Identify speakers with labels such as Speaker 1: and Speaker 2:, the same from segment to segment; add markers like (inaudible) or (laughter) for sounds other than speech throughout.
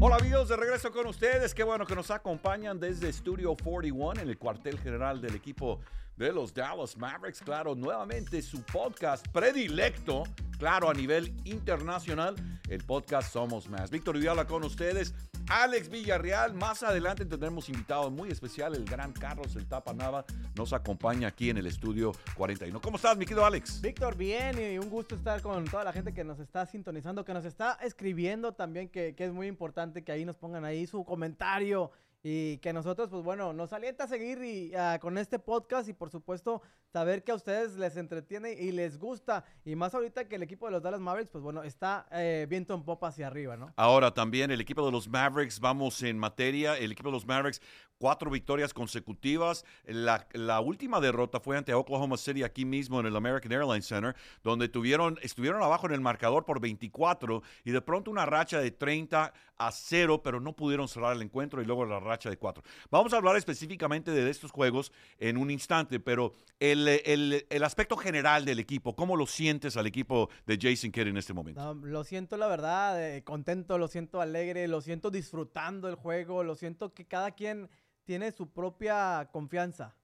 Speaker 1: Hola amigos, de regreso con ustedes. Qué bueno que nos acompañan desde Studio 41 en el cuartel general del equipo de los Dallas Mavericks. Claro, nuevamente su podcast predilecto, claro, a nivel internacional, el podcast Somos Más. Víctor Vidal con ustedes. Alex Villarreal. Más adelante tendremos invitado muy especial, el gran Carlos El Tapa Nava. Nos acompaña aquí en el estudio 41. ¿Cómo estás, mi querido Alex?
Speaker 2: Víctor, bien y un gusto estar con toda la gente que nos está sintonizando, que nos está escribiendo también, que, que es muy importante que ahí nos pongan ahí su comentario y que nosotros, pues bueno, nos alienta a seguir y, ah, con este podcast y por supuesto saber que a ustedes les entretiene y les gusta. Y más ahorita que el equipo de los Dallas Mavericks, pues bueno, está eh, viento en popa hacia arriba, ¿no?
Speaker 1: Ahora también el equipo de los Mavericks, vamos en materia, el equipo de los Mavericks, cuatro victorias consecutivas. La, última derrota fue ante Oklahoma City aquí mismo en el American Airlines Center, donde tuvieron, estuvieron abajo en el marcador por 24 y de pronto una racha de 30 a 0, pero no pudieron cerrar el encuentro y luego la racha de 4. Vamos a hablar específicamente de estos juegos en un instante, pero el, el, el aspecto general del equipo, ¿cómo lo sientes al equipo de Jason Kidd en este momento?
Speaker 2: No, lo siento, la verdad, eh, contento, lo siento alegre, lo siento disfrutando el juego, lo siento que cada quien tiene su propia confianza.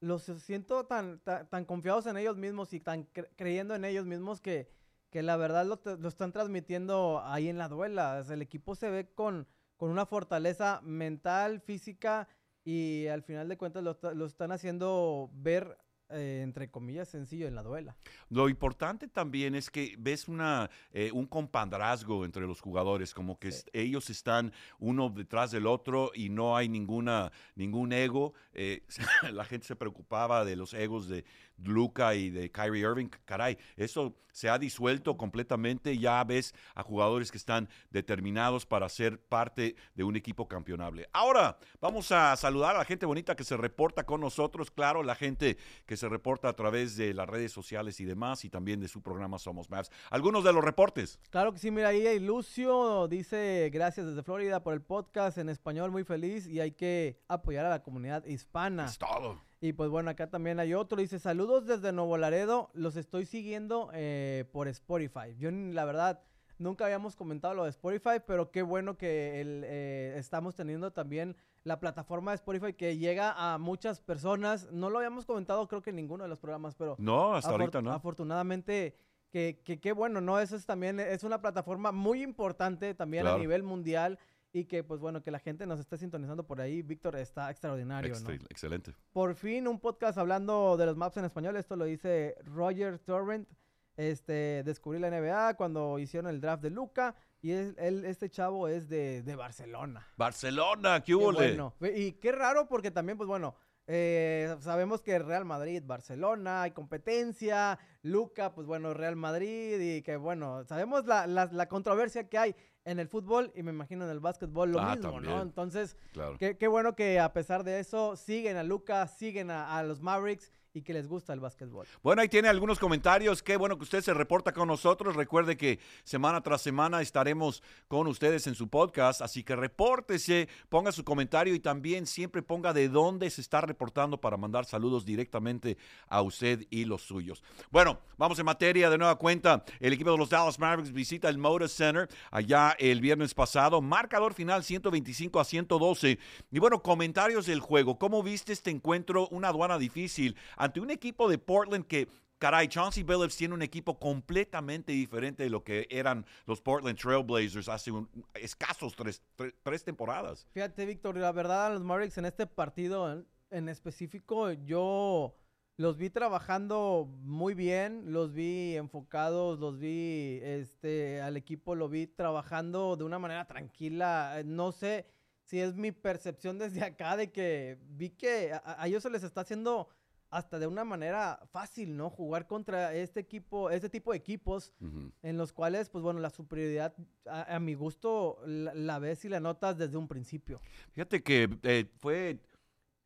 Speaker 2: Los siento tan, tan, tan confiados en ellos mismos y tan cre creyendo en ellos mismos que, que la verdad lo, lo, están transmitiendo ahí en la duela. O sea, el equipo se ve con, con una fortaleza mental, física y al final de cuentas lo, lo están haciendo ver eh, entre comillas, sencillo en la duela.
Speaker 1: Lo importante también es que ves una, eh, un compadrazgo entre los jugadores, como que sí. ellos están uno detrás del otro y no hay ninguna, ningún ego. Eh, (laughs) la gente se preocupaba de los egos de Luca y de Kyrie Irving. Caray, eso se ha disuelto completamente. Ya ves a jugadores que están determinados para ser parte de un equipo campeonable. Ahora, vamos a saludar a la gente bonita que se reporta con nosotros. Claro, la gente que se reporta a través de las redes sociales y demás, y también de su programa Somos Maps. Algunos de los reportes.
Speaker 2: Claro que sí, mira ahí Lucio dice gracias desde Florida por el podcast en español, muy feliz y hay que apoyar a la comunidad hispana.
Speaker 1: Es todo.
Speaker 2: Y pues bueno, acá también hay otro, dice saludos desde Nuevo Laredo, los estoy siguiendo eh, por Spotify. Yo la verdad nunca habíamos comentado lo de Spotify, pero qué bueno que el, eh, estamos teniendo también la plataforma de Spotify que llega a muchas personas. No lo habíamos comentado creo que en ninguno de los programas, pero...
Speaker 1: No, hasta ahorita no.
Speaker 2: Afortunadamente, que, que, que, bueno, ¿no? Eso es también, es una plataforma muy importante también claro. a nivel mundial y que pues bueno, que la gente nos esté sintonizando por ahí. Víctor está extraordinario,
Speaker 1: Extra,
Speaker 2: ¿no?
Speaker 1: Excelente.
Speaker 2: Por fin un podcast hablando de los maps en español. Esto lo dice Roger Torrent. Este, descubrí la NBA cuando hicieron el draft de Luca. Y él, él, este chavo es de, de Barcelona.
Speaker 1: Barcelona, qué hubo.
Speaker 2: Bueno. Y qué raro porque también, pues bueno, eh, sabemos que Real Madrid, Barcelona, hay competencia. Luca, pues bueno, Real Madrid. Y que bueno, sabemos la, la, la controversia que hay en el fútbol y me imagino en el básquetbol lo ah, mismo, también. ¿no? Entonces, claro. qué, qué, bueno que a pesar de eso siguen a Luca, siguen a, a los Mavericks y que les gusta el básquetbol.
Speaker 1: Bueno, ahí tiene algunos comentarios. Qué bueno que usted se reporta con nosotros. Recuerde que semana tras semana estaremos con ustedes en su podcast, así que repórtese, ponga su comentario y también siempre ponga de dónde se está reportando para mandar saludos directamente a usted y los suyos. Bueno, vamos en materia de nueva cuenta. El equipo de los Dallas Mavericks visita el Moda Center allá el viernes pasado. Marcador final 125 a 112. Y bueno, comentarios del juego. ¿Cómo viste este encuentro? Una aduana difícil ante un equipo de Portland que caray, Chauncey Billups tiene un equipo completamente diferente de lo que eran los Portland Trailblazers hace escasos tres, tres, temporadas.
Speaker 2: Fíjate, Víctor, la verdad, los Mavericks en este partido en, específico, yo los vi trabajando muy bien, los vi enfocados, los vi, este, al equipo lo vi trabajando de una manera tranquila, no sé si es mi percepción desde acá de que vi que a ellos se les está haciendo hasta de una manera fácil, ¿no? Jugar contra este equipo, este tipo de equipos uh -huh. en los cuales, pues bueno, la superioridad a, a mi gusto la, la, ves y la notas desde un principio.
Speaker 1: Fíjate que eh, fue,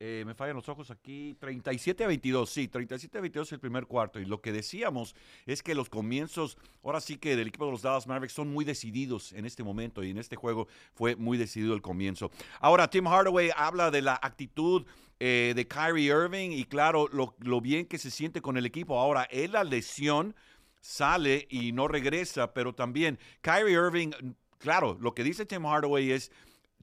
Speaker 1: eh, me fallan los ojos aquí, 37 a 22, sí, 37 a 22 el primer cuarto. Y lo que decíamos es que los comienzos, ahora sí que del equipo de los Dallas Mavericks son muy decididos en este momento y en este juego fue muy decidido el comienzo. Ahora, Tim Hardaway habla de la actitud eh, de Kyrie Irving y claro, lo, lo, bien que se siente con el equipo. Ahora, él la lesión sale y no regresa, pero también Kyrie Irving claro, lo que dice Tim Hardaway es,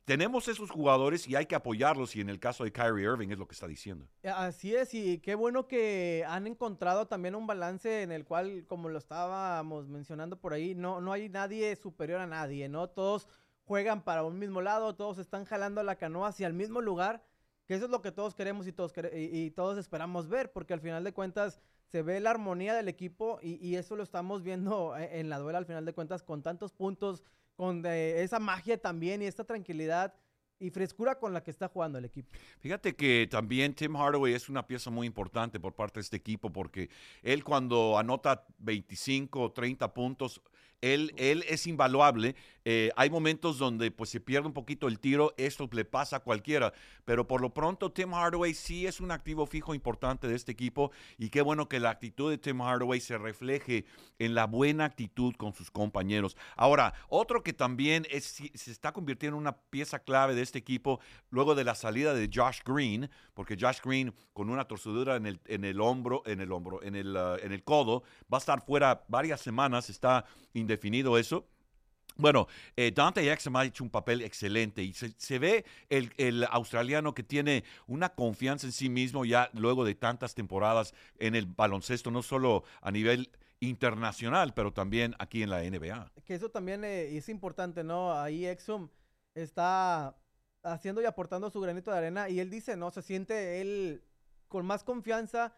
Speaker 1: tenemos esos jugadores y hay que apoyarlos y en el caso de Kyrie Irving es lo que está diciendo.
Speaker 2: Así es, y qué bueno que han encontrado también un balance en el cual, como lo estábamos mencionando por ahí, no, no hay nadie superior a nadie, ¿no? Todos juegan para un mismo lado, todos están jalando la canoa hacia el mismo lugar, que eso es lo que todos queremos y todos, y, todos esperamos ver, porque al final de cuentas se ve la armonía del equipo y, eso lo estamos viendo e, en la duela al final de cuentas con tantos puntos con esa magia también y esta tranquilidad y frescura con la que está jugando el equipo.
Speaker 1: Fíjate que también Tim Hardaway es una pieza muy importante por parte de este equipo porque él cuando anota 25 o 30 puntos, él, él es invaluable eh, hay momentos donde pues se pierde un poquito el tiro, esto le pasa a cualquiera, pero por lo pronto Tim Hardaway sí es un activo fijo importante de este equipo y qué bueno que la actitud de Tim Hardaway se refleje en la buena actitud con sus compañeros. Ahora, otro que también es, se está convirtiendo en una pieza clave de este equipo luego de la salida de Josh Green, porque Josh Green con una torcedura en el, en el hombro, en el hombro, en el, uh, en el codo, va a estar fuera varias semanas, está indefinido eso. Bueno, eh, Dante Exum ha hecho un papel excelente y se, ve el, australiano que tiene una confianza en sí mismo ya luego de tantas temporadas en el baloncesto, no solo a nivel internacional, pero también aquí en la NBA.
Speaker 2: Que eso también eh, es importante, ¿no? Ahí Exum está haciendo y aportando su granito de arena y él dice, ¿no? Se siente él con más confianza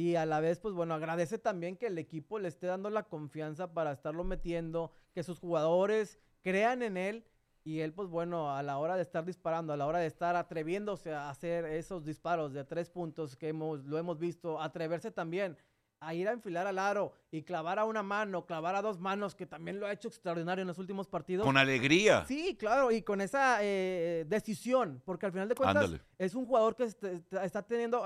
Speaker 2: y a la vez, pues bueno, agradece también que el equipo le esté dando la confianza para estarlo metiendo, que sus jugadores crean en él y él, pues bueno, a la hora de estar disparando, a la hora de estar atreviéndose a hacer esos disparos de tres puntos que hemos, lo hemos visto, atreverse también a ir a enfilar al aro y clavar a una mano, clavar a dos manos, que también lo ha hecho extraordinario en los últimos partidos.
Speaker 1: Con alegría.
Speaker 2: Sí, claro, y con esa eh, decisión, porque al final de cuentas es un jugador que está teniendo,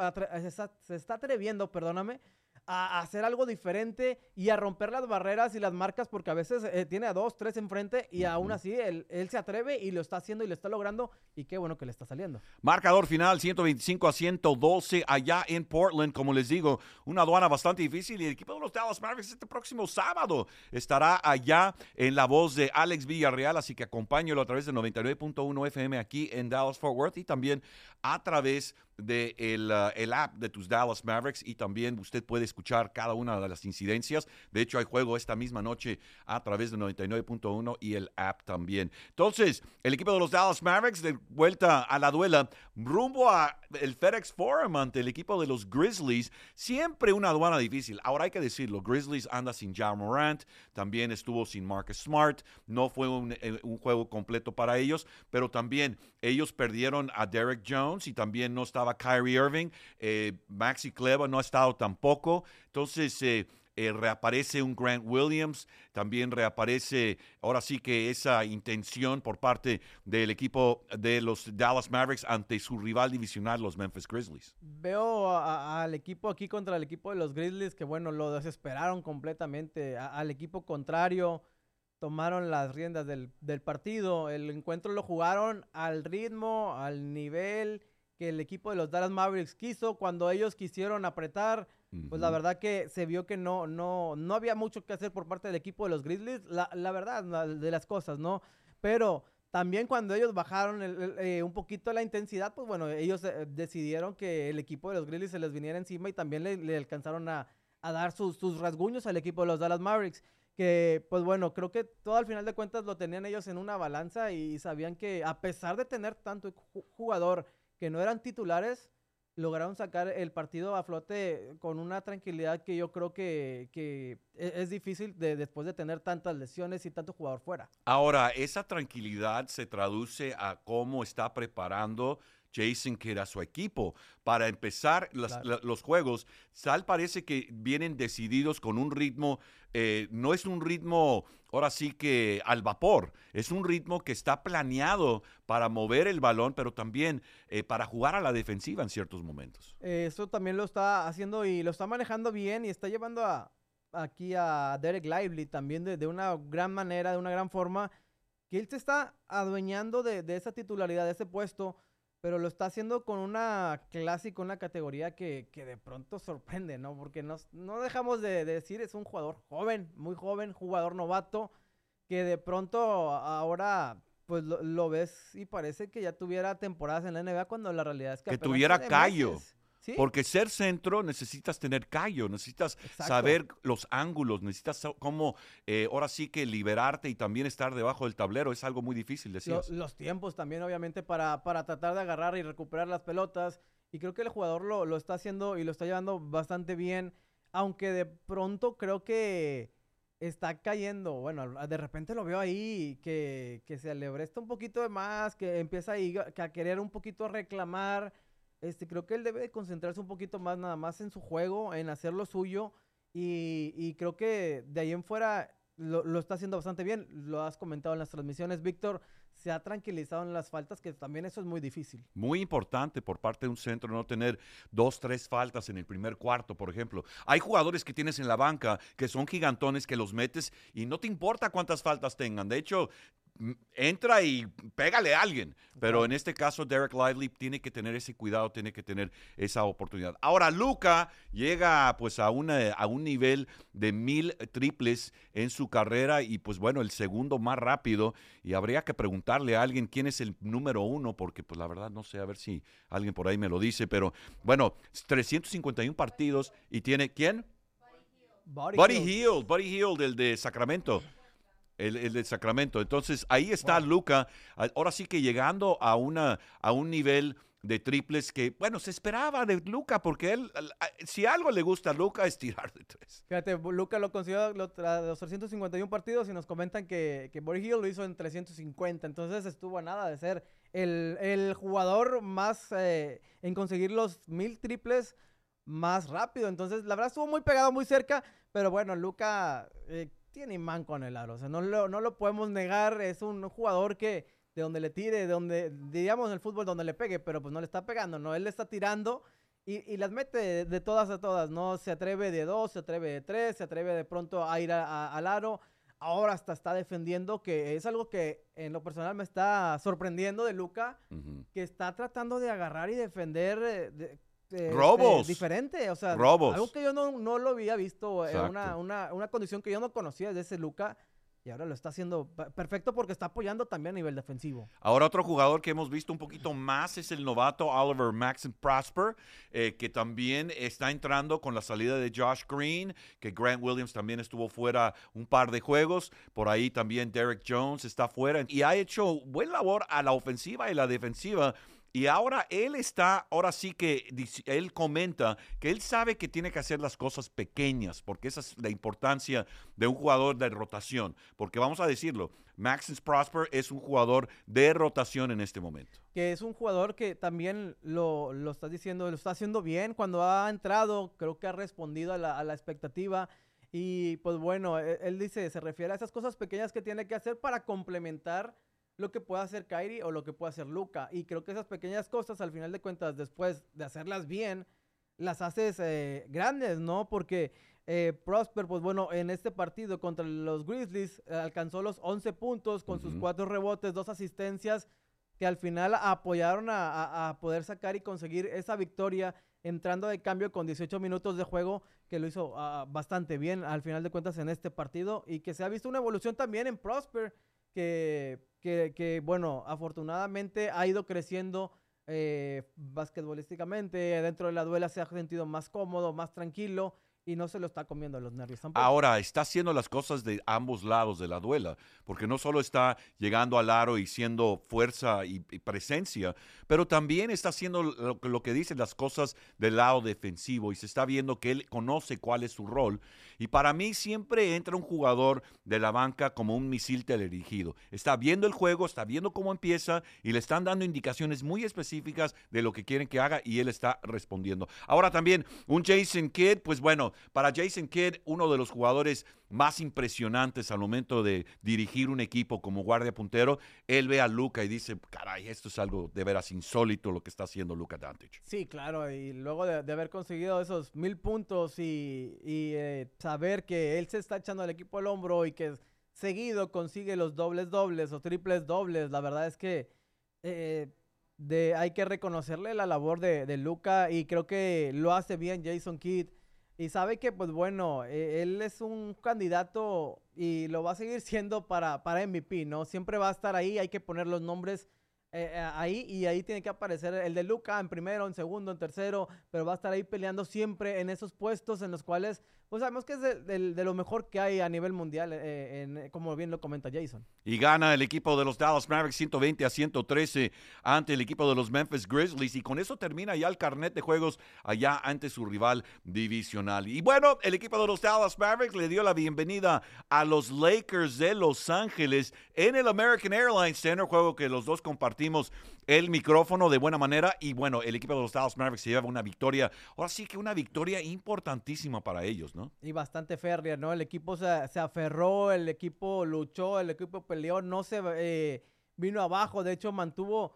Speaker 2: se está atreviendo, perdóname, a, hacer algo diferente y a romper las barreras y las marcas, porque a veces eh, tiene a dos, tres enfrente y aún así él, él, se atreve y lo está haciendo y lo está logrando y qué bueno que le está saliendo.
Speaker 1: Marcador final 125 a 112 allá en Portland, como les digo, una aduana bastante difícil y el equipo de los Dallas Mavericks este próximo sábado estará allá en la voz de Alex Villarreal, así que acompáñelo a través de 99.1 FM aquí en Dallas Fort Worth y también a través de el, uh, el, app de tus Dallas Mavericks y también usted puede escuchar cada una de las incidencias. De hecho, hay juego esta misma noche a través de 99.1 y el app también. Entonces, el equipo de los Dallas Mavericks de vuelta a la duela rumbo a el FedEx Forum ante el equipo de los Grizzlies. Siempre una aduana difícil. Ahora hay que decirlo, Grizzlies anda sin Ja Morant, también estuvo sin Marcus Smart. No fue un, eh, un juego completo para ellos, pero también ellos perdieron a Derek Jones y también no estaba Kyrie Irving, eh, Maxi Cleva no ha estado tampoco, entonces eh, eh, reaparece un Grant Williams, también reaparece ahora sí que esa intención por parte del equipo de los Dallas Mavericks ante su rival divisional, los Memphis Grizzlies.
Speaker 2: Veo al equipo aquí contra el equipo de los Grizzlies que bueno, lo desesperaron completamente, al equipo contrario tomaron las riendas del, del partido, el encuentro lo jugaron al ritmo, al nivel que el equipo de los Dallas Mavericks quiso. Cuando ellos quisieron apretar, pues la verdad que se vio que no, no, no había mucho que hacer por parte del equipo de los Grizzlies. La, la verdad de las cosas, ¿no? Pero también cuando ellos bajaron eh, un poquito la intensidad, pues bueno, ellos eh, decidieron que el equipo de los Grizzlies se les viniera encima y también le, alcanzaron a, a dar sus, sus, rasguños al equipo de los Dallas Mavericks. Que, pues bueno, creo que todo al final de cuentas lo tenían ellos en una balanza y sabían que a pesar de tener tanto jugador que no eran titulares, lograron sacar el partido a flote con una tranquilidad que yo creo que, e-, es, difícil de, después de tener tantas lesiones y tanto jugador fuera.
Speaker 1: Ahora, esa tranquilidad se traduce a cómo está preparando Jason Kidd a su equipo para empezar los juegos. Sal parece que vienen decididos con un ritmo, eh, no es un ritmo ahora sí que al vapor, es un ritmo que está planeado para mover el balón, pero también eh, para jugar a la defensiva en ciertos momentos.
Speaker 2: Eso también lo está haciendo y lo está manejando bien y está llevando a, aquí a Derek Lively también de, una gran manera, de una gran forma, que él se está adueñando de, de esa titularidad, de ese puesto pero lo está haciendo con una clase y con una categoría que, de pronto sorprende, ¿no? Porque no dejamos de, decir, es un jugador joven, muy joven, jugador novato, que de pronto ahora pues lo, ves y parece que ya tuviera temporadas en la NBA cuando la realidad es que...
Speaker 1: Que tuviera callo. Porque ser centro necesitas tener callo, necesitas saber los ángulos, necesitas cómo eh, ahora sí que liberarte y también estar debajo del tablero. Es algo muy difícil, decías.
Speaker 2: Los, tiempos también, obviamente, para, para tratar de agarrar y recuperar las pelotas. Y creo que el jugador lo, lo está haciendo y lo está llevando bastante bien. Aunque de pronto creo que está cayendo. Bueno, de repente lo veo ahí que, que se alebresta un poquito de más, que empieza ahí a querer un poquito reclamar. Este, creo que él debe concentrarse un poquito más nada más en su juego, en hacer lo suyo. Y, creo que de ahí en fuera lo, lo, está haciendo bastante bien. Lo has comentado en las transmisiones, Víctor se ha tranquilizado en las faltas, que también eso es muy difícil.
Speaker 1: Muy importante por parte de un centro no tener dos, tres faltas en el primer cuarto, por ejemplo. Hay jugadores que tienes en la banca que son gigantones que los metes y no te importa cuántas faltas tengan. De hecho, entra y pégale a alguien. Pero en este caso, Derek Lively tiene que tener ese cuidado, tiene que tener esa oportunidad. Ahora, Luca llega pues a, una, a un nivel de mil triples en su carrera y pues bueno, el segundo más rápido. Y habría que preguntarle a alguien quién es el número uno, porque pues la verdad no sé, a ver si alguien por ahí me lo dice. Pero bueno, 351 partidos y tiene, ¿quién? Buddy, Buddy Hill, Buddy Hill, del de Sacramento el, de Sacramento. Entonces ahí está Luca, ahora sí que llegando a, una, a un nivel de triples que, bueno, se esperaba de Luca, porque él, si algo le gusta a Luca es tirar de tres.
Speaker 2: Fíjate, Luca lo consiguió los, los 351 partidos y nos comentan que, que Boris Hill lo hizo en 350, entonces estuvo a nada de ser el, jugador más eh, en conseguir los mil triples más rápido, entonces la verdad estuvo muy pegado, muy cerca, pero bueno, Luca... Eh, tiene imán con el aro. O sea, no lo, no lo podemos negar. Es un jugador que de donde le tire, de donde, diríamos en el fútbol, donde le pegue, pero pues no le está pegando, ¿no? Él le está tirando y, las mete de, todas a todas, ¿no? Se atreve de dos, se atreve de tres, se atreve de pronto a ir al aro. Ahora hasta está defendiendo, que es algo que en lo personal me está sorprendiendo de Luca, que está tratando de agarrar y defender eh, este,
Speaker 1: robos.
Speaker 2: diferente, o sea,
Speaker 1: robos.
Speaker 2: algo que yo no, no lo había visto, eh, una, una, una, condición que yo no conocía de ese Luca. Y ahora lo está haciendo perfecto porque está apoyando también a nivel defensivo.
Speaker 1: Ahora otro jugador que hemos visto un poquito más es el novato Oliver Maxon Prosper, eh, que también está entrando con la salida de Josh Green, que Grant Williams también estuvo fuera un par de juegos. Por ahí también Derek Jones está fuera y ha hecho buen labor a la ofensiva y la defensiva y ahora él está, ahora sí que él comenta que él sabe que tiene que hacer las cosas pequeñas, porque esa es la importancia de un jugador de rotación. Porque vamos a decirlo, Maxence Prosper es un jugador de rotación en este momento.
Speaker 2: Que es un jugador que también lo, lo estás diciendo, lo está haciendo bien. Cuando ha entrado, creo que ha respondido a la, expectativa. Y pues bueno, él, él dice, se refiere a esas cosas pequeñas que tiene que hacer para complementar lo que puede hacer Kyrie o lo que puede hacer Luca. Y creo que esas pequeñas cosas, al final de cuentas, después de hacerlas bien, las haces eh, grandes, ¿no? Porque eh, Prosper, pues bueno, en este partido contra los Grizzlies eh, alcanzó los 11 puntos con sus cuatro rebotes, dos asistencias, que al final apoyaron a, poder sacar y conseguir esa victoria entrando de cambio con 18 minutos de juego, que lo hizo ah, bastante bien al final de cuentas en este partido y que se ha visto una evolución también en Prosper que, que, bueno, afortunadamente ha ido creciendo eh, basquetbolísticamente. Dentro de la duela se ha sentido más cómodo, más tranquilo y no se lo está comiendo los nervios
Speaker 1: Ahora, está haciendo las cosas de ambos lados de la duela, porque no solo está llegando al aro y siendo fuerza y, presencia, pero también está haciendo lo, lo, que dice las cosas del lado defensivo y se está viendo que él conoce cuál es su rol. Y para mí siempre entra un jugador de la banca como un misil teledirigido. Está viendo el juego, está viendo cómo empieza y le están dando indicaciones muy específicas de lo que quieren que haga y él está respondiendo. Ahora también un Jason Kidd, pues bueno, para Jason Kidd, uno de los jugadores más impresionantes al momento de dirigir un equipo como guardia puntero, él ve a Luca y dice, caray, esto es algo de veras insólito lo que está haciendo Luca Dantich.
Speaker 2: Sí, claro, y luego de, haber conseguido esos mil puntos y, eh, saber que él se está echando al equipo al hombro y que seguido consigue los dobles dobles o triples dobles, la verdad es que... Eh, de, hay que reconocerle la labor de, de Luca y creo que lo hace bien Jason Kidd y sabe que, pues bueno, e, él es un candidato y lo va a seguir siendo para, para MVP, ¿no? Siempre va a estar ahí, hay que poner los nombres eh, eh, ahí y ahí tiene que aparecer el de Luca en primero, en segundo, en tercero, pero va a estar ahí peleando siempre en esos puestos en los cuales pues sabemos que es de, lo mejor que hay a nivel mundial, eh, como bien lo comenta Jason.
Speaker 1: Y gana el equipo de los Dallas Mavericks 120 a 113 ante el equipo de los Memphis Grizzlies y con eso termina ya el carnet de juegos allá ante su rival divisional. Y bueno, el equipo de los Dallas Mavericks le dio la bienvenida a los Lakers de Los Ángeles en el American Airlines Center, juego que los dos el micrófono de buena manera y bueno, el equipo de los Dallas Mavericks se lleva una victoria, ahora sí que una victoria importantísima para ellos, ¿no?
Speaker 2: Y bastante férrea, ¿no? El equipo se, aferró, el equipo luchó, el equipo peleó, no se eh, vino abajo, de hecho mantuvo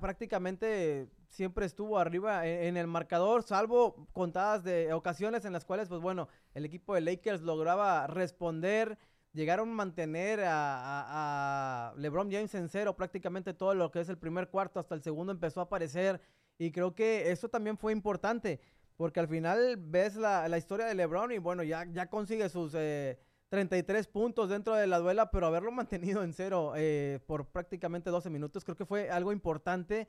Speaker 2: prácticamente siempre estuvo arriba en, el marcador, salvo contadas de ocasiones en las cuales, pues bueno, el equipo de Lakers lograba responder llegaron a mantener a, LeBron James en cero prácticamente todo lo que es el primer cuarto, hasta el segundo empezó a aparecer. Y creo que eso también fue importante, porque al final ves la, historia de LeBron y bueno, ya, ya consigue sus 33 eh, puntos dentro de la duela, pero haberlo (laughs) mantenido en cero eh, por prácticamente 12 minutos, creo que fue algo importante.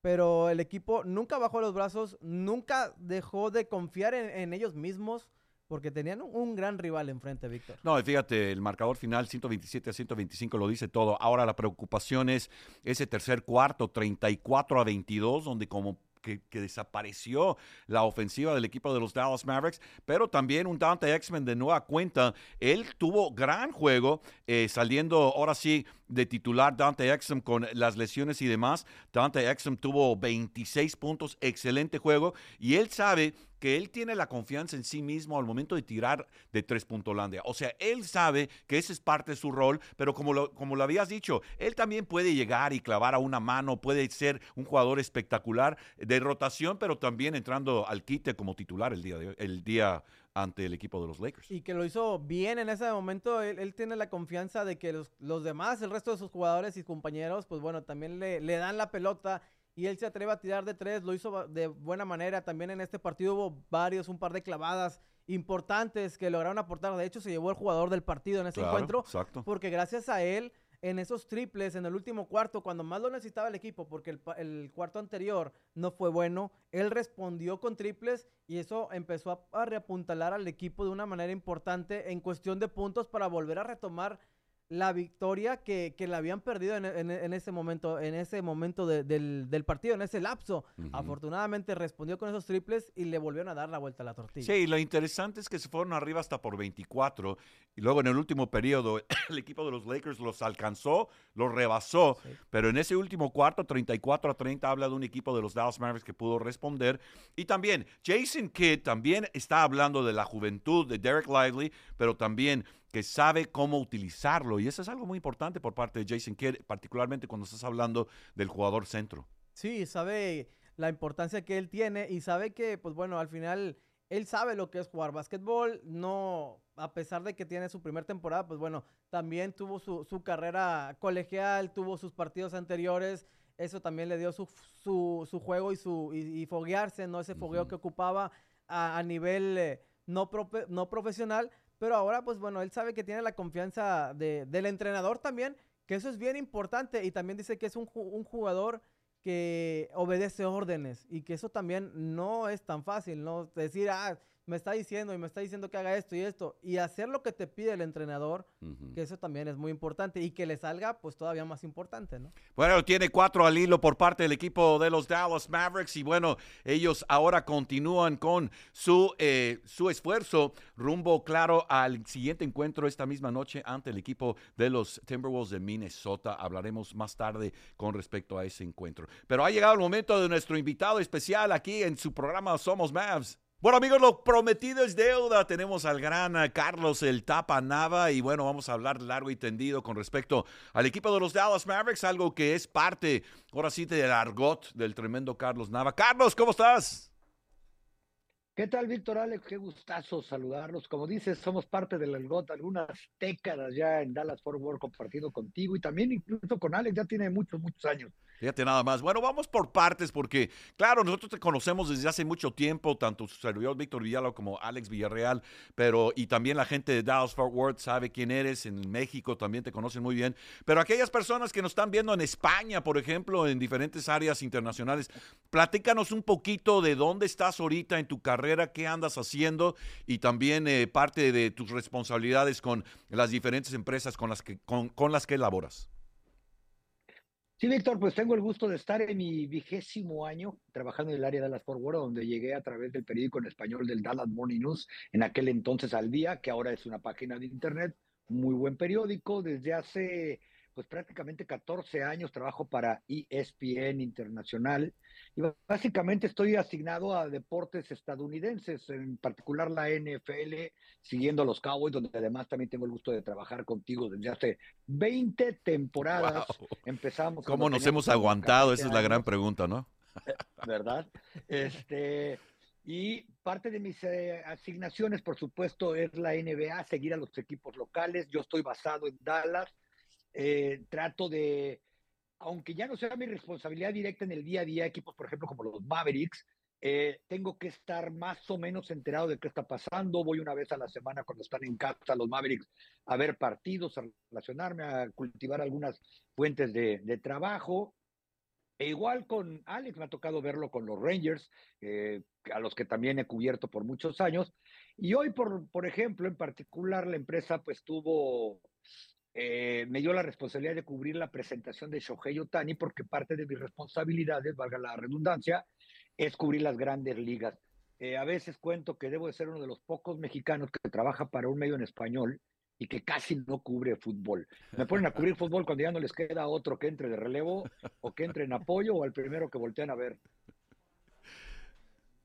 Speaker 2: Pero el equipo nunca bajó los brazos, nunca dejó de confiar en ellos mismos porque tenían un gran rival enfrente, Víctor.
Speaker 1: No, fíjate, el marcador final 127 a 125 lo dice todo. Ahora la preocupación es ese tercer cuarto, 34 a 22, donde como que, desapareció la ofensiva del equipo de los Dallas Mavericks, pero también un Dante X-Men de nueva cuenta. Él tuvo gran juego, eh, saliendo ahora sí de titular Dante Exum con las lesiones y demás. Dante Exum tuvo 26 puntos, excelente juego, y él sabe que él tiene la confianza en sí mismo al momento de tirar de tres puntolandia. O sea, él sabe que ese es parte de su rol, pero como lo, como lo habías dicho, él también puede llegar y clavar a una mano, puede ser un jugador espectacular de rotación, pero también entrando al quite como titular el día, de, el día ante el equipo de los Lakers.
Speaker 2: Y que lo hizo bien en ese momento. Él, tiene la confianza de que los, los, demás, el resto de sus jugadores y compañeros, pues bueno, también le, le dan la pelota y él se atreve a tirar de tres, lo hizo de buena manera. También en este partido hubo varios, un par de clavadas importantes que lograron aportar. De hecho, se llevó el jugador del partido en ese encuentro.
Speaker 1: Exacto.
Speaker 2: Porque gracias a él, en esos triples, en el último cuarto, cuando más lo necesitaba el equipo, porque el, cuarto anterior no fue bueno, él respondió con triples y eso empezó a, a reapuntalar al equipo de una manera importante en cuestión de puntos para volver a retomar la victoria que, que la habían perdido en, en, ese momento, en ese momento del, del, partido, en ese lapso. Afortunadamente respondió con esos triples y le volvieron a dar la vuelta a la tortilla.
Speaker 1: Sí, lo interesante es que se fueron arriba hasta por 24 y luego en el último periodo (coughs) el equipo de los Lakers los alcanzó, los rebasó, pero en ese último cuarto, 34 a 30, habla de un equipo de los Dallas Mavericks que pudo responder. Y también Jason Kidd también está hablando de la juventud de Derek Lively, pero también que sabe cómo utilizarlo. Y eso es algo muy importante por parte de Jason Kidd, particularmente cuando estás hablando del jugador centro.
Speaker 2: Sí, sabe la importancia que él tiene y sabe que, pues bueno, al final él sabe lo que es jugar básquetbol. No, a pesar de que tiene su primera temporada, pues bueno, también tuvo su, su carrera colegial, tuvo sus partidos anteriores. Eso también le dio su, su, su juego y, su, y, foguearse, ¿no? Ese fogueo que ocupaba a, a nivel eh, no, no profesional pero ahora, pues bueno, él sabe que tiene la confianza de, del entrenador también, que eso es bien importante. Y también dice que es un, un jugador que obedece órdenes y que eso también no es tan fácil, ¿no? Decir, ah, me está diciendo y me está diciendo que haga esto y esto y hacer lo que te pide el entrenador, que eso también es muy importante y que le salga pues todavía más importante, ¿no?
Speaker 1: Bueno, tiene cuatro al hilo por parte del equipo de los Dallas Mavericks y bueno, ellos ahora continúan con su, eh, su esfuerzo rumbo claro al siguiente encuentro esta misma noche ante el equipo de los Timberwolves de Minnesota. Hablaremos más tarde con respecto a ese encuentro. Pero ha llegado el momento de nuestro invitado especial aquí en su programa Somos Mavs. Bueno amigos, lo prometido es deuda. Tenemos al gran eh, Carlos el Tapa Nava y bueno, vamos a hablar largo y tendido con respecto al equipo de los Dallas Mavericks, algo que es parte, ahora sí, del argot del tremendo Carlos Nava. Carlos, ¿cómo estás?
Speaker 3: ¿Qué tal, Víctor Alex? Qué gustazo saludarlos. Como dices, somos parte del GOT, algunas décadas ya en Dallas Fort Worth compartido contigo y también incluso con Alex, ya tiene muchos, muchos años.
Speaker 1: Fíjate nada más. Bueno, vamos por partes porque, claro, nosotros te conocemos desde hace mucho tiempo, tanto su servidor Víctor Villalobos como Alex Villarreal, pero y también la gente de Dallas Fort Worth sabe quién eres, en México también te conocen muy bien, pero aquellas personas que nos están viendo en España, por ejemplo, en diferentes áreas internacionales, platícanos un poquito de dónde estás ahorita en tu carrera qué andas haciendo y también eh, parte de tus responsabilidades con las diferentes empresas con las que, con, las que elaboras.
Speaker 3: Sí, Víctor, pues tengo el gusto de estar en mi vigésimo año trabajando en el área de Dallas Fort Worth, donde llegué a través del periódico en español del Dallas Morning News, en aquel entonces al día, que ahora es una página de internet, muy buen periódico. Desde hace pues prácticamente 14 años trabajo para ESPN Internacional y básicamente estoy asignado a deportes estadounidenses, en particular la NFL, siguiendo a los Cowboys, donde además también tengo el gusto de trabajar contigo desde hace 20 temporadas. Empezamos.
Speaker 1: ¿Cómo nos hemos aguantado? Esa es la gran pregunta, ¿no?
Speaker 3: ¿Verdad? Este, y parte de mis eh, asignaciones, por supuesto, es la NBA, seguir a los equipos locales. Yo estoy basado en Dallas eh, trato de, aunque ya no sea mi responsabilidad directa en el día a día, equipos, por ejemplo, como los Mavericks, eh, tengo que estar más o menos enterado de qué está pasando. Voy una vez a la semana cuando están en casa los Mavericks a ver partidos, a relacionarme, a cultivar algunas fuentes de, trabajo. E igual con Alex, me ha tocado verlo con los Rangers, eh, a los que también he cubierto por muchos años. Y hoy, por, por ejemplo, en particular, la empresa pues tuvo eh, me dio la responsabilidad de cubrir la presentación de Shohei Otani porque parte de mis responsabilidades, valga la redundancia, es cubrir las grandes ligas. Eh, a veces cuento que debo de ser uno de los pocos mexicanos que trabaja para un medio en español y que casi no cubre fútbol. Me ponen a cubrir fútbol cuando ya no les queda otro que entre de relevo o que entre en apoyo o al primero que voltean a ver.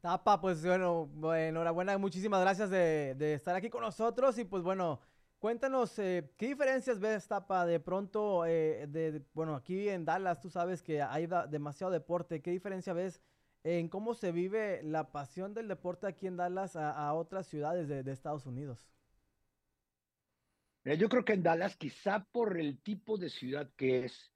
Speaker 2: Tapa, pues bueno, enhorabuena, muchísimas gracias de, de estar aquí con nosotros y pues bueno, Cuéntanos, eh, ¿qué diferencias ves, Tapa, de pronto, eh, de, bueno, aquí en Dallas tú sabes que hay demasiado deporte, ¿qué diferencia ves en cómo se vive la pasión del deporte aquí en Dallas a, otras ciudades de, Estados Unidos?
Speaker 3: yo creo que en Dallas, quizá por el tipo de ciudad que es,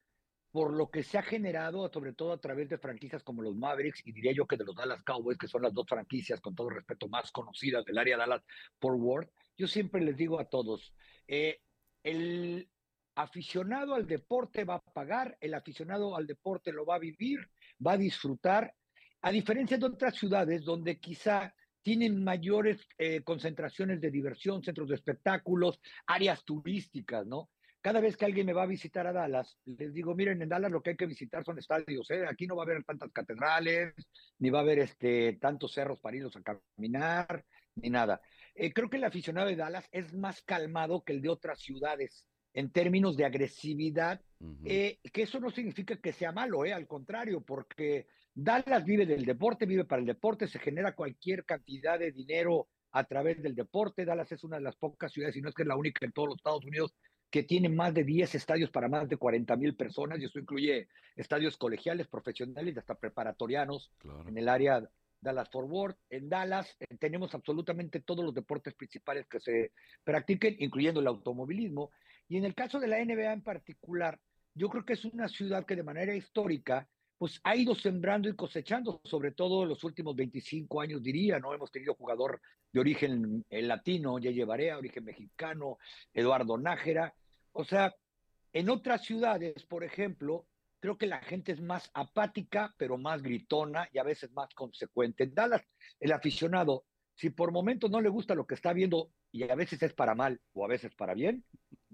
Speaker 3: por lo que se ha generado, sobre todo a través de franquicias como los Mavericks, y diría yo que de los Dallas Cowboys, que son las dos franquicias, con todo respeto, más conocidas del área Dallas por Worth, yo siempre les digo a todos, eh, el aficionado al deporte va a pagar, el aficionado al deporte lo va a vivir, va a disfrutar, a diferencia de otras ciudades donde quizá tienen mayores eh, concentraciones de diversión, centros de espectáculos, áreas turísticas, ¿no? Cada vez que alguien me va a visitar a Dallas, les digo, miren, en Dallas lo que hay que visitar son estadios, ¿eh? Aquí no va a haber tantas catedrales, ni va a haber este, tantos cerros para irnos a caminar, ni nada. Eh, creo que el aficionado de Dallas es más calmado que el de otras ciudades en términos de agresividad, eh, que eso no significa que sea malo, eh, al contrario, porque Dallas vive del deporte, vive para el deporte, se genera cualquier cantidad de dinero a través del deporte. Dallas es una de las pocas ciudades, y no es que es la única en todos los Estados Unidos, que tiene más de 10 estadios para más de 40 mil personas, y eso incluye estadios colegiales, profesionales y hasta preparatorianos en el área Dallas Forward. En Dallas eh, tenemos absolutamente todos los deportes principales que se practiquen, incluyendo el automovilismo. Y en el caso de la NBA en particular, yo creo que es una ciudad que de manera histórica pues ha ido sembrando y cosechando, sobre todo en los últimos 25 años, diría, ¿no? Hemos tenido jugador de origen eh, latino, ya llevaré origen mexicano, Eduardo Nájera. O sea, en otras ciudades, por ejemplo, creo que la gente es más apática, pero más gritona y a veces más consecuente. En Dallas, el aficionado, si por momentos no le gusta lo que está viendo y a veces es para mal o a veces para bien,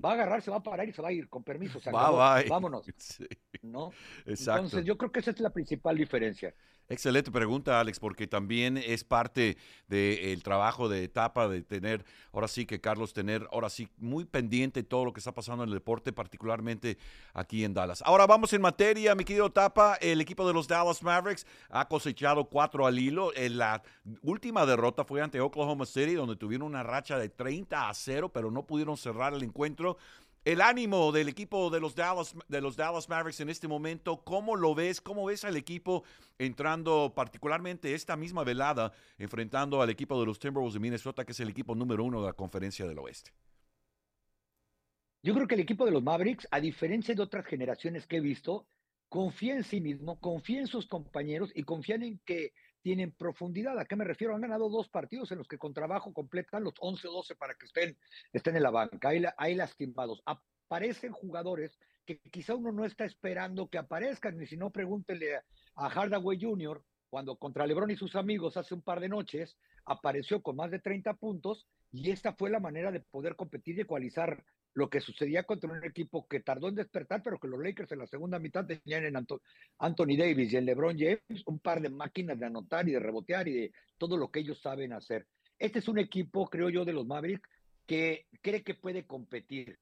Speaker 3: va a agarrar, se va a parar y se va a ir con permiso. (laughs) Vámonos. (laughs) ¿no? Entonces, yo creo que esa es la principal diferencia.
Speaker 1: Excelente pregunta, Alex, porque también es parte del trabajo de etapa de tener, ahora sí que Carlos, tener, ahora sí, muy pendiente todo lo que está pasando en el deporte, particularmente aquí en Dallas. Ahora vamos en materia, mi querido Tapa, el equipo de los Dallas Mavericks ha cosechado cuatro al hilo. En la última derrota fue ante Oklahoma City, donde tuvieron una racha de 30 a 0, pero no pudieron cerrar el encuentro. El ánimo del equipo de los, Dallas, de los Dallas Mavericks en este momento, ¿cómo lo ves? ¿Cómo ves al equipo entrando particularmente esta misma velada, enfrentando al equipo de los Timberwolves de Minnesota, que es el equipo número uno de la conferencia del oeste?
Speaker 3: Yo creo que el equipo de los Mavericks, a diferencia de otras generaciones que he visto, confía en sí mismo, confía en sus compañeros y confía en que tienen profundidad. ¿A qué me refiero? Han ganado dos partidos en los que con trabajo completan los 11-12 para que estén, estén en la banca. Hay, lastimados. Aparecen jugadores que quizá uno no está esperando que aparezcan, ni si no pregúntele a Hardaway Jr., cuando contra LeBron y sus amigos hace un par de noches apareció con más de 30 puntos y esta fue la manera de poder competir y ecualizar lo que sucedía contra un equipo que tardó en despertar, pero que los Lakers en la segunda mitad tenían en Anthony Davis y en LeBron James un par de máquinas de anotar y de rebotear y de todo lo que ellos saben hacer. Este es un equipo, creo yo, de los Mavericks que cree que puede competir,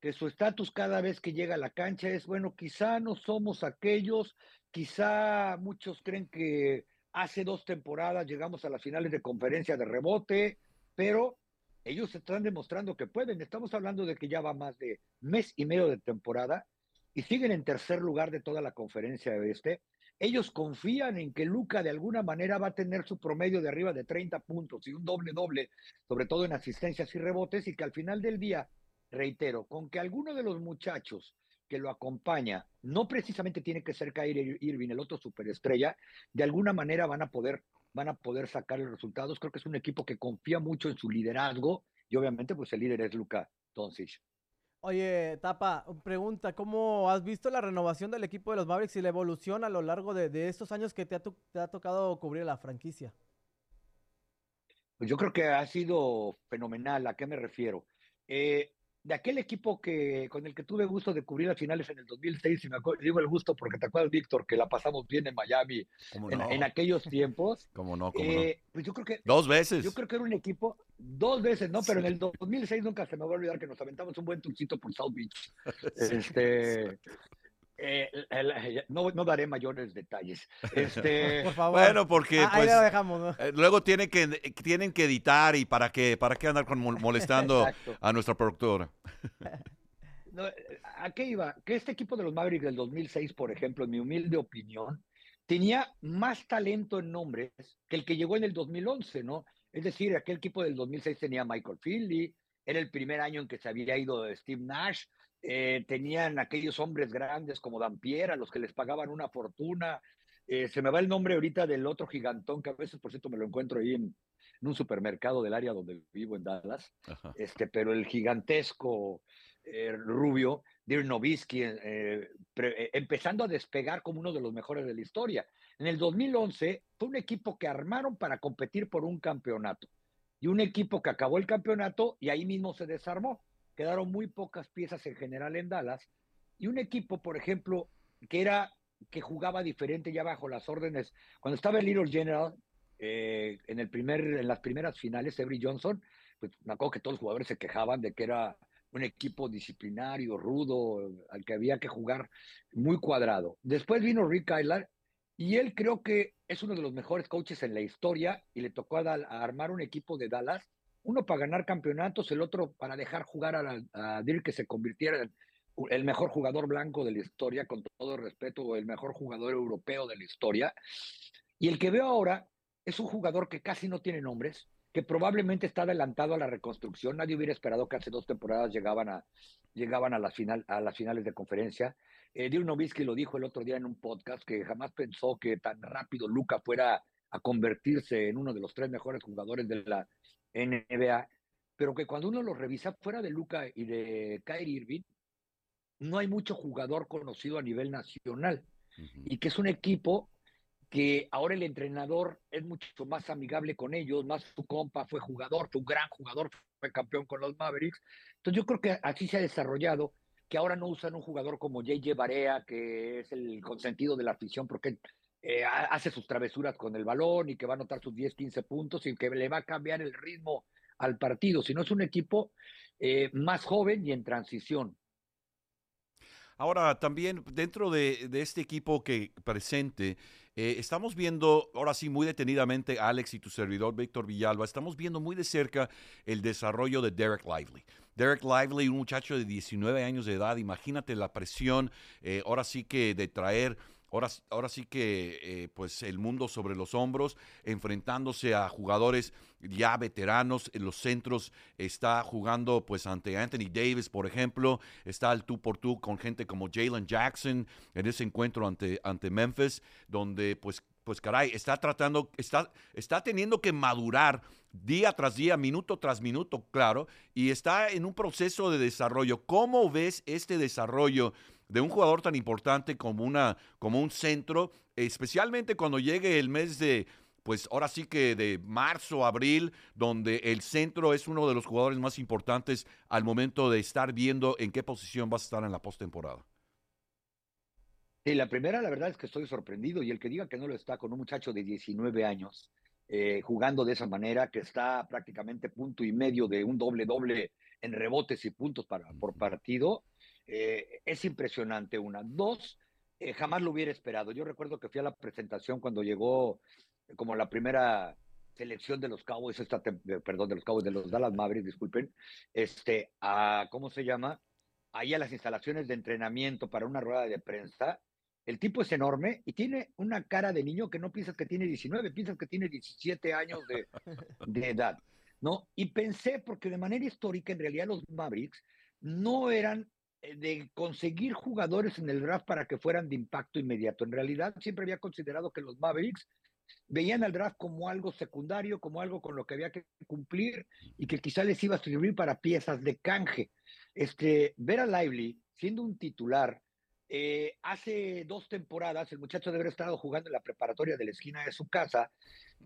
Speaker 3: que su estatus cada vez que llega a la cancha es, bueno, quizá no somos aquellos, quizá muchos creen que hace dos temporadas llegamos a las finales de conferencia de rebote, pero ellos están demostrando que pueden. Estamos hablando de que ya va más de mes y medio de temporada y siguen en tercer lugar de toda la conferencia este. Ellos confían en que Luca de alguna manera va a tener su promedio de arriba de 30 puntos y un doble doble, sobre todo en asistencias y rebotes, y que al final del día, reitero, con que alguno de los muchachos que lo acompaña, no precisamente tiene que ser Kyrie Irving, el otro superestrella, de alguna manera van a poder van a poder sacar los resultados. Creo que es un equipo que confía mucho en su liderazgo y obviamente pues el líder es Luca Doncic.
Speaker 2: Oye, Tapa, pregunta, ¿cómo has visto la renovación del equipo de los Mavericks y la evolución a lo largo de, estos años que te ha, te ha tocado cubrir la franquicia?
Speaker 3: Pues yo creo que ha sido fenomenal. ¿A qué me refiero? Eh, de aquel equipo que con el que tuve gusto de cubrir las finales en el 2006, y me digo el gusto porque te acuerdas, Víctor, que la pasamos bien en Miami en, aquellos tiempos. (laughs)
Speaker 1: ¿Cómo no? ¿Cómo no?
Speaker 3: Eh, pues yo creo que...
Speaker 1: Dos veces.
Speaker 3: Yo creo que era un equipo, dos veces, ¿no? Pero en el 2006 nunca se me va a olvidar que nos aventamos un buen turcito por South Beach. (laughs) este... Eh, no, no, daré mayores detalles. Este, (laughs)
Speaker 2: Por favor.
Speaker 1: Bueno, porque
Speaker 2: ah,
Speaker 1: pues,
Speaker 2: dejamos,
Speaker 1: eh, luego tienen que, tienen que editar y para qué, para qué andar con, molestando a nuestra productora. (laughs)
Speaker 3: ¿A qué iba? Que este equipo de los Mavericks del 2006, por ejemplo, en mi humilde opinión, tenía más talento en nombres que el que llegó en el 2011, ¿no? Es decir, aquel equipo del 2006 tenía Michael Finley, era el primer año en que se había ido Steve Nash, eh, tenían aquellos hombres grandes como Dampier, a los que les pagaban una fortuna. Eh, se me va el nombre ahorita del otro gigantón, que a veces, por cierto, me lo encuentro ahí en, un supermercado del área donde vivo en Dallas. Este, pero el gigantesco eh, rubio, Dirk Nowitzki, empezando a despegar como uno de los mejores de la historia. En el 2011 fue un equipo que armaron para competir por un campeonato. Y un equipo que acabó el campeonato y ahí mismo se desarmó quedaron muy pocas piezas en general en Dallas, y un equipo, por ejemplo, que era que jugaba diferente ya bajo las órdenes. Cuando estaba el Little General eh, en, el primer, en las primeras finales, Every Johnson, pues me acuerdo que todos los jugadores se quejaban de que era un equipo disciplinario, rudo, al que había que jugar muy cuadrado. Después vino Rick Kyler y él creo que es uno de los mejores coaches en la historia y le tocó a armar un equipo de Dallas uno para ganar campeonatos, el otro para dejar jugar a, Dirk que se convirtiera en el mejor jugador blanco de la historia, con todo respeto, o el mejor jugador europeo de la historia. Y el que veo ahora es un jugador que casi no tiene nombres, que probablemente está adelantado a la reconstrucción. Nadie hubiera esperado que hace dos temporadas llegaban a, llegaban a, las, final, a las finales de conferencia. Eh, Dirk lo dijo el otro día en un podcast que jamás pensó que tan rápido Luca fuera a convertirse en uno de los tres mejores jugadores de la, NBA, pero que cuando uno lo revisa fuera de Luca y de Kyrie Irving, no hay mucho jugador conocido a nivel nacional y que es un equipo que ahora el entrenador es mucho más amigable con ellos, más su compa fue jugador, fue un gran jugador, fue campeón con los Mavericks. Entonces yo creo que así se ha desarrollado, que ahora no usan un jugador como JJ Barea, que es el consentido de la afición, porque eh, hace sus travesuras con el balón y que va a anotar sus 10, 15 puntos y que le va a cambiar el ritmo al partido, sino es un equipo eh, más joven y en transición.
Speaker 1: Ahora, también dentro de, este equipo que presente, eh, estamos viendo, ahora sí, muy detenidamente, Alex y tu servidor Víctor Villalba, estamos viendo muy de cerca el desarrollo de Derek Lively. Derek Lively, un muchacho de 19 años de edad, imagínate la presión, ahora sí que de traer Ahora, ahora, sí que eh, pues el mundo sobre los hombros, enfrentándose a jugadores ya veteranos en los centros, está jugando pues ante Anthony Davis, por ejemplo, está al tú por tú con gente como Jalen Jackson en ese encuentro ante, ante Memphis, donde pues pues caray, está tratando, está, está teniendo que madurar día tras día, minuto tras minuto, claro, y está en un proceso de desarrollo. ¿Cómo ves este desarrollo de un jugador tan importante como, una, como un centro, especialmente cuando llegue el mes de, pues ahora sí que de marzo, abril, donde el centro es uno de los jugadores más importantes al momento de estar viendo en qué posición vas a estar en la postemporada?
Speaker 3: Sí, la primera, la verdad es que estoy sorprendido y el que diga que no lo está con un muchacho de 19 años eh, jugando de esa manera, que está prácticamente punto y medio de un doble-doble en rebotes y puntos para, por partido, eh, es impresionante. Una. Dos, eh, jamás lo hubiera esperado. Yo recuerdo que fui a la presentación cuando llegó como la primera selección de los Cowboys, esta, perdón, de los Cowboys, de los Dallas Mavericks, disculpen, este, a, ¿cómo se llama? Ahí a las instalaciones de entrenamiento para una rueda de prensa el tipo es enorme y tiene una cara de niño que no piensas que tiene 19, piensas que tiene 17 años (laughs) de, edad, ¿no? Y pensé, porque de manera histórica, en realidad los Mavericks no eran eh, de conseguir jugadores en el draft para que fueran de impacto inmediato. En realidad siempre había considerado que los Mavericks veían al draft como algo secundario, como algo con lo que había que cumplir y que quizá les iba a servir para piezas de canje. Este, ver a Lively siendo un titular eh, hace dos temporadas el muchacho debe haber estado jugando en la preparatoria de la esquina de su casa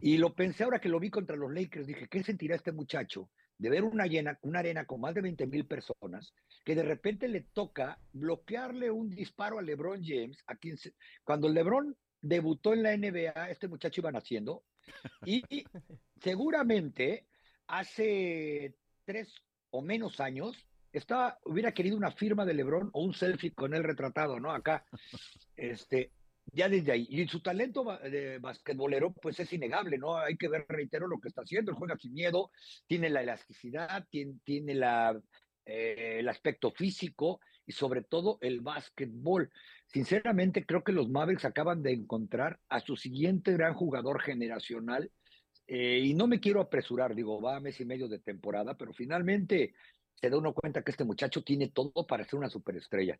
Speaker 3: y lo pensé ahora que lo vi contra los Lakers. Dije, ¿qué sentirá este muchacho de ver una, llena, una arena con más de 20 mil personas que de repente le toca bloquearle un disparo a LeBron James, a quien cuando LeBron debutó en la NBA, este muchacho iba naciendo y (laughs) seguramente hace tres o menos años estaba, hubiera querido una firma de Lebron o un selfie con él retratado, ¿no? Acá, este, ya desde ahí. Y su talento de basquetbolero, pues es innegable, ¿no? Hay que ver, reitero, lo que está haciendo. Él juega sin miedo, tiene la elasticidad, tiene, tiene la, eh, el aspecto físico y sobre todo el básquetbol. Sinceramente, creo que los Mavericks acaban de encontrar a su siguiente gran jugador generacional. Eh, y no me quiero apresurar, digo, va a mes y medio de temporada, pero finalmente se da uno cuenta que este muchacho tiene todo para ser una superestrella.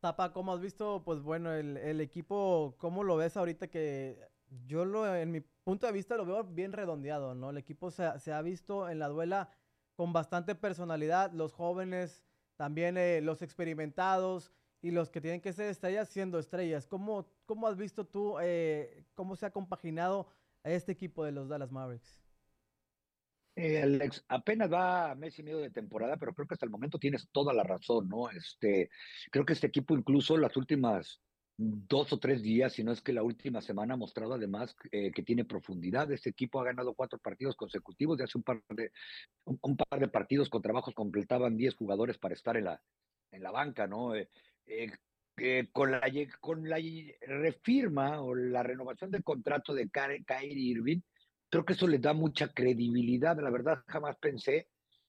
Speaker 2: Tapa, ¿cómo has visto, pues bueno, el, equipo, cómo lo ves ahorita que yo lo, en mi punto de vista lo veo bien redondeado, ¿no? El equipo se, ha visto en la duela con bastante personalidad, los jóvenes, también eh, los experimentados y los que tienen que ser estrellas siendo estrellas. ¿Cómo, cómo has visto tú eh, cómo se ha compaginado a este equipo de los Dallas Mavericks?
Speaker 3: Eh, Alex, apenas va a mes y medio de temporada, pero creo que hasta el momento tienes toda la razón, ¿no? Este, creo que este equipo incluso las últimas dos o tres días, si no es que la última semana ha mostrado además eh, que tiene profundidad. Este equipo ha ganado cuatro partidos consecutivos, de hace un par de, un, par de partidos con trabajos completaban diez jugadores para estar en la, en la banca, ¿no? Eh, con, la, con la refirma o la renovación del contrato de Kyrie Irving, creo que eso les da mucha credibilidad. La verdad, jamás pensé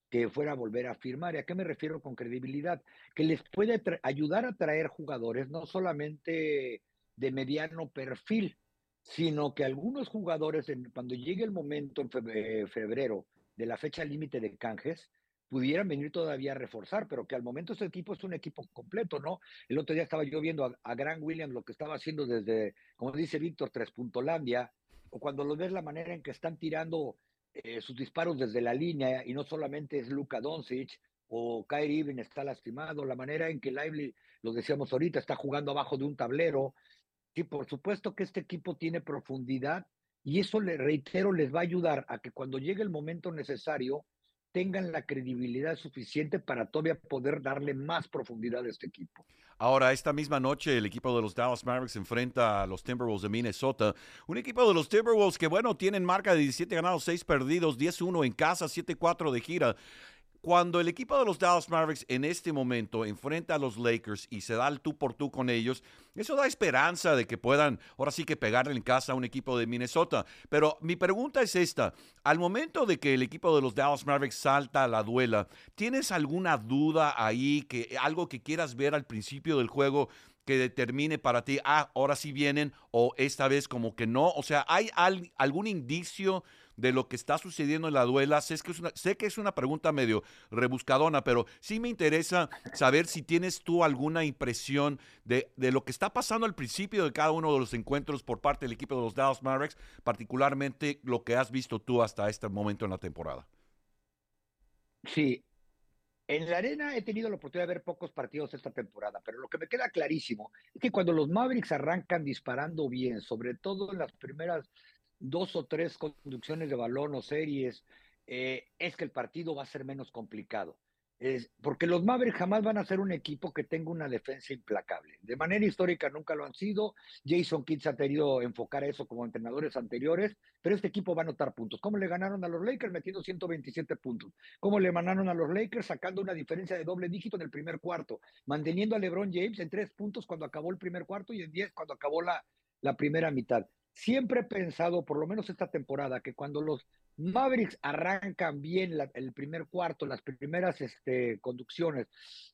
Speaker 3: que fuera a volver a firmar. ¿Y a qué me refiero con credibilidad? Que les puede ayudar a traer jugadores, no solamente de mediano perfil, sino que algunos jugadores, cuando llegue el momento en eh, febrero de la fecha límite de canjes, pudieran venir todavía a reforzar, pero que al momento este equipo es un equipo completo, ¿no? El otro día estaba yo viendo a, a Grant Williams lo que estaba haciendo desde, como dice Víctor, Tres Puntolandia, o cuando lo ves la manera en que están tirando eh, sus disparos desde la línea y no solamente es Luka Doncic o Kyrie Irving está lastimado, la manera en que Lively, lo decíamos ahorita, está jugando abajo de un tablero. Sí, por supuesto que este equipo tiene profundidad y eso, le reitero, les va a ayudar a que cuando llegue el momento necesario tengan la credibilidad suficiente para todavía poder darle más profundidad a este equipo.
Speaker 1: Ahora, esta misma noche, el equipo de los Dallas Mavericks enfrenta a los Timberwolves de Minnesota. Un equipo de los Timberwolves que, bueno, tienen marca de 17 ganados, 6 perdidos, 10-1 en casa, 7-4 de gira. Cuando el equipo de los Dallas Mavericks en este momento enfrenta a los Lakers y se da el tú por tú con ellos, eso da esperanza de que puedan ahora sí que pegarle en casa a un equipo de Minnesota. Pero mi pregunta es esta, al momento de que el equipo de los Dallas Mavericks salta a la duela, ¿tienes alguna duda ahí, que algo que quieras ver al principio del juego que determine para ti, ah, ahora sí vienen o esta vez como que no? O sea, ¿hay algún indicio de lo que está sucediendo en la duela? Sé que, es una, sé que es una pregunta medio rebuscadona, pero sí me interesa saber si tienes tú alguna impresión de, de, lo que está pasando al principio de cada uno de los encuentros por parte del equipo de los Dallas Mavericks, particularmente lo que has visto tú hasta este momento en la temporada.
Speaker 3: Sí, en la arena he tenido la oportunidad de ver pocos partidos esta temporada, pero lo que me queda clarísimo es que cuando los Mavericks arrancan disparando bien, sobre todo en las primeras dos o tres conducciones de balón o series, eh, es que el partido va a ser menos complicado. Es, porque los Mavericks jamás van a ser un equipo que tenga una defensa implacable. De manera histórica nunca lo han sido. Jason Kidd ha tenido enfocar eso como entrenadores anteriores, pero este equipo va a anotar puntos. ¿Cómo le ganaron a los Lakers? Metiendo 127 puntos. ¿Cómo le ganaron a los Lakers? Sacando una diferencia de doble dígito en el primer cuarto, manteniendo a LeBron James en tres puntos cuando acabó el primer cuarto y en diez cuando acabó la, la primera mitad. Siempre he pensado, por lo menos esta temporada, que cuando los Mavericks arrancan bien el primer cuarto, las primeras este, conducciones,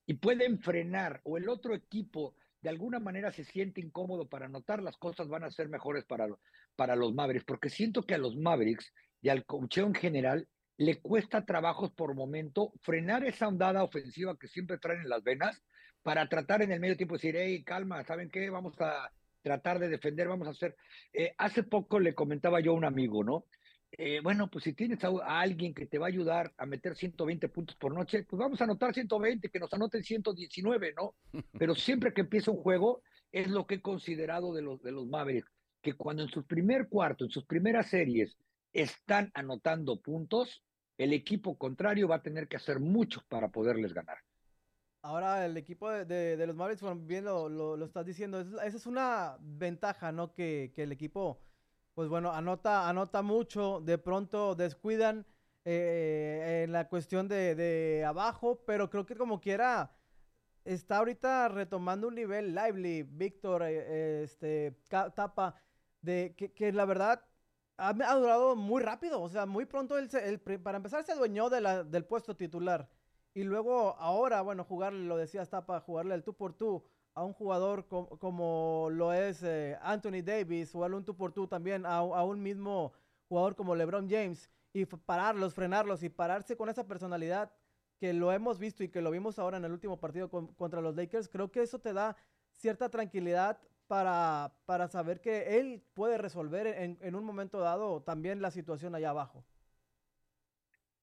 Speaker 3: y pueden frenar, o el otro equipo de alguna manera se siente incómodo para anotar, las cosas van a ser mejores para, para los Mavericks, porque siento que a los Mavericks y al cocheo en general le cuesta trabajos por momento frenar esa ondada ofensiva que siempre traen en las venas para tratar en el medio tiempo de decir, hey, calma, ¿saben qué? Vamos a tratar de defender, vamos a hacer. Eh, hace poco le comentaba yo a un amigo, ¿no? Eh, bueno, pues si tienes a, alguien que te va a ayudar a meter 120 puntos por noche, pues vamos a anotar 120, que nos anoten 119, ¿no? (laughs) Pero siempre que empieza un juego, es lo que he considerado de los, de los Mavericks, que cuando en su primer cuarto, en sus primeras series, están anotando puntos, el equipo contrario va a tener que hacer mucho para poderles ganar.
Speaker 2: Ahora el equipo de, de, los Mavericks, bien lo, lo, estás diciendo, esa es una ventaja, ¿no? Que, que, el equipo, pues bueno, anota, anota mucho, de pronto descuidan eh, en la cuestión de, de, abajo, pero creo que como quiera está ahorita retomando un nivel lively, Víctor, eh, este, Tapa, de que, que la verdad ha, ha, durado muy rápido, o sea, muy pronto él, para empezar se adueñó de la, del puesto titular. Y luego ahora, bueno, jugarle, lo decía para jugarle el tú por tú a un jugador como lo es eh, Anthony Davis, jugarle un tú por tú también a, un mismo jugador como LeBron James y pararlos, frenarlos y pararse con esa personalidad que lo hemos visto y que lo vimos ahora en el último partido contra los Lakers, creo que eso te da cierta tranquilidad para, para saber que él puede resolver en, en un momento dado también la situación allá abajo.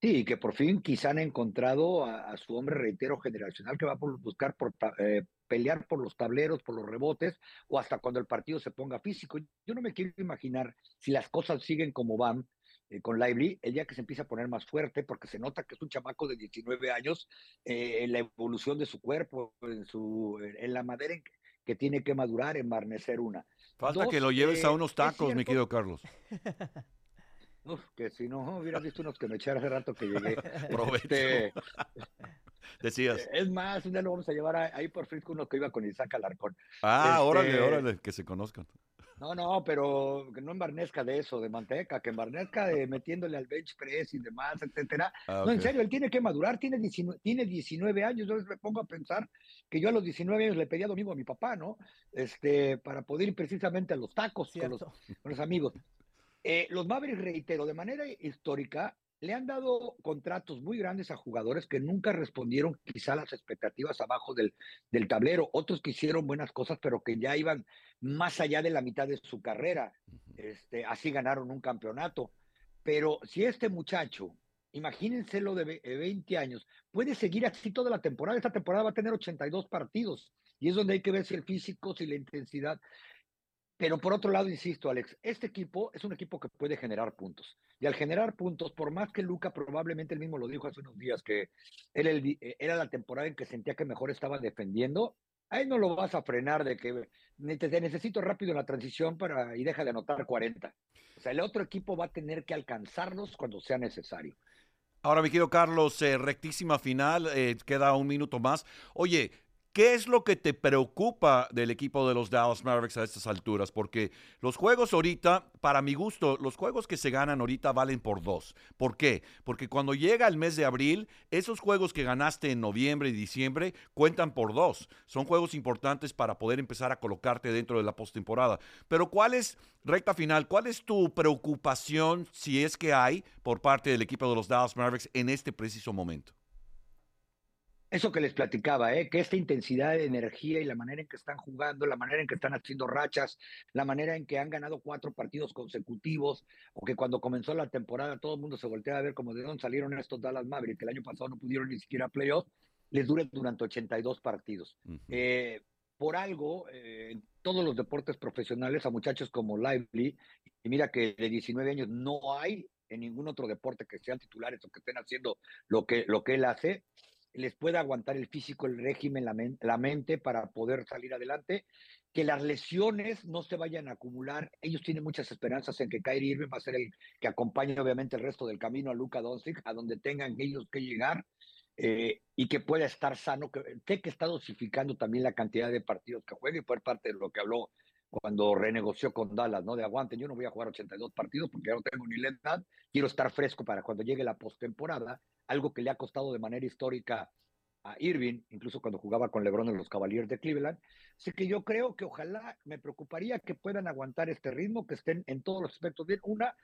Speaker 3: Sí, que por fin quizá han encontrado a, su hombre, reitero, generacional que va a buscar por, eh, pelear por los tableros, por los rebotes, o hasta cuando el partido se ponga físico. Yo no me quiero imaginar si las cosas siguen como van eh, con Lively, el día que se empieza a poner más fuerte, porque se nota que es un chamaco de 19 años, eh, en la evolución de su cuerpo, en, su, en la madera que tiene que madurar, en barnecer una.
Speaker 1: Falta que lo lleves a unos tacos, mi querido Carlos. (laughs)
Speaker 3: Uf, que si no hubieras visto unos que me eché hace rato que llegué. (laughs)
Speaker 1: Este, (laughs) Decías.
Speaker 3: Es más, un día lo vamos a llevar ahí por Frisco uno que iba con Isaac Alarcón.
Speaker 1: Ah, este, órale, órale, que se conozcan.
Speaker 3: No, no, pero que no embarnezca de eso, de manteca, que embarnezca de (laughs) metiéndole al bench press y demás, etcétera. Ah, no, en serio, él tiene que madurar, tiene 19, tiene 19 años. Yo me pongo a pensar que yo a los 19 años le pedía domingo a mi papá, ¿no? Este, para poder ir precisamente a los tacos con los, con los amigos. Eh, los Mavericks, reitero, de manera histórica, le han dado contratos muy grandes a jugadores que nunca respondieron quizá a las expectativas abajo del, del, tablero, otros que hicieron buenas cosas, pero que ya iban más allá de la mitad de su carrera. Este, así ganaron un campeonato. Pero si este muchacho, imagínense lo de 20 años, puede seguir así toda la temporada, esta temporada va a tener 82 partidos, y es donde hay que ver si el físico, si la intensidad. Pero por otro lado, insisto, Alex, este equipo es un equipo que puede generar puntos. Y al generar puntos, por más que Luca probablemente él mismo lo dijo hace unos días, que era, el, eh, era la temporada en que sentía que mejor estaba defendiendo, ahí no lo vas a frenar de que te necesito rápido la transición para y deja de anotar 40. O sea, el otro equipo va a tener que alcanzarlos cuando sea necesario.
Speaker 1: Ahora, mi querido Carlos, eh, rectísima final, eh, queda un minuto más. Oye, ¿Qué es lo que te preocupa del equipo de los Dallas Mavericks a estas alturas? Porque los juegos ahorita, para mi gusto, los juegos que se ganan ahorita valen por dos. ¿Por qué? Porque cuando llega el mes de abril, esos juegos que ganaste en noviembre y diciembre cuentan por dos. Son juegos importantes para poder empezar a colocarte dentro de la postemporada. Pero ¿cuál es, recta final, cuál es tu preocupación, si es que hay, por parte del equipo de los Dallas Mavericks en este preciso momento?
Speaker 3: Eso que les platicaba, ¿eh? que esta intensidad de energía y la manera en que están jugando, la manera en que están haciendo rachas, la manera en que han ganado cuatro partidos consecutivos, o que cuando comenzó la temporada todo el mundo se voltea a ver como de dónde salieron estos Dallas Mavericks, que el año pasado no pudieron ni siquiera playoff, les dure durante 82 partidos. eh, por algo, eh, en todos los deportes profesionales, a muchachos como Lively, y mira que de 19 años no hay en ningún otro deporte que sean titulares o que estén haciendo lo que, lo que él hace, les pueda aguantar el físico, el régimen, la, men la, mente para poder salir adelante, que las lesiones no se vayan a acumular. Ellos tienen muchas esperanzas en que Kyrie Irving va a ser el que acompañe obviamente el resto del camino a Luka Doncic, a donde tengan ellos que llegar. Eh, y que pueda estar sano, que, que está dosificando también la cantidad de partidos que juegue, y por parte de lo que habló cuando renegoció con Dallas, ¿no? De aguante, yo no voy a jugar 82 partidos porque ya no tengo ni la edad, quiero estar fresco para cuando llegue la postemporada, algo que le ha costado de manera histórica a Irving, incluso cuando jugaba con LeBron en los Cavaliers de Cleveland. Así que yo creo que ojalá me preocuparía que puedan aguantar este ritmo, que estén en todos los aspectos bien, una,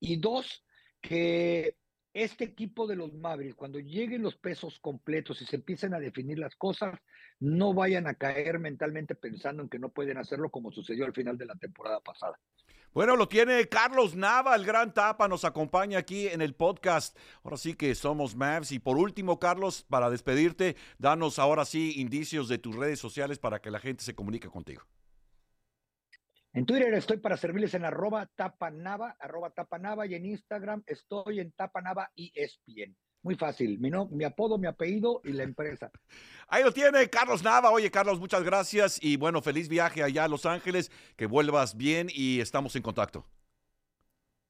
Speaker 3: y dos, que este equipo de los Mavericks, cuando lleguen los pesos completos y se empiecen a definir las cosas, no vayan a caer mentalmente pensando en que no pueden hacerlo como sucedió al final de la temporada pasada.
Speaker 1: Bueno, lo tiene Carlos Nava, el gran tapa, nos acompaña aquí en el podcast. Ahora sí que somos Mavs. Y por último, Carlos, para despedirte, danos ahora sí indicios de tus redes sociales para que la gente se comunique contigo.
Speaker 3: En Twitter estoy para servirles en arroba tapanava, arroba tapanava, y en Instagram estoy en tapanava y ESPN. Muy fácil, mi, no, mi apodo, mi apellido y la empresa. (laughs)
Speaker 1: Ahí lo tiene Carlos Nava. Oye, Carlos, muchas gracias y bueno, feliz viaje allá a Los Ángeles, que vuelvas bien y estamos en contacto.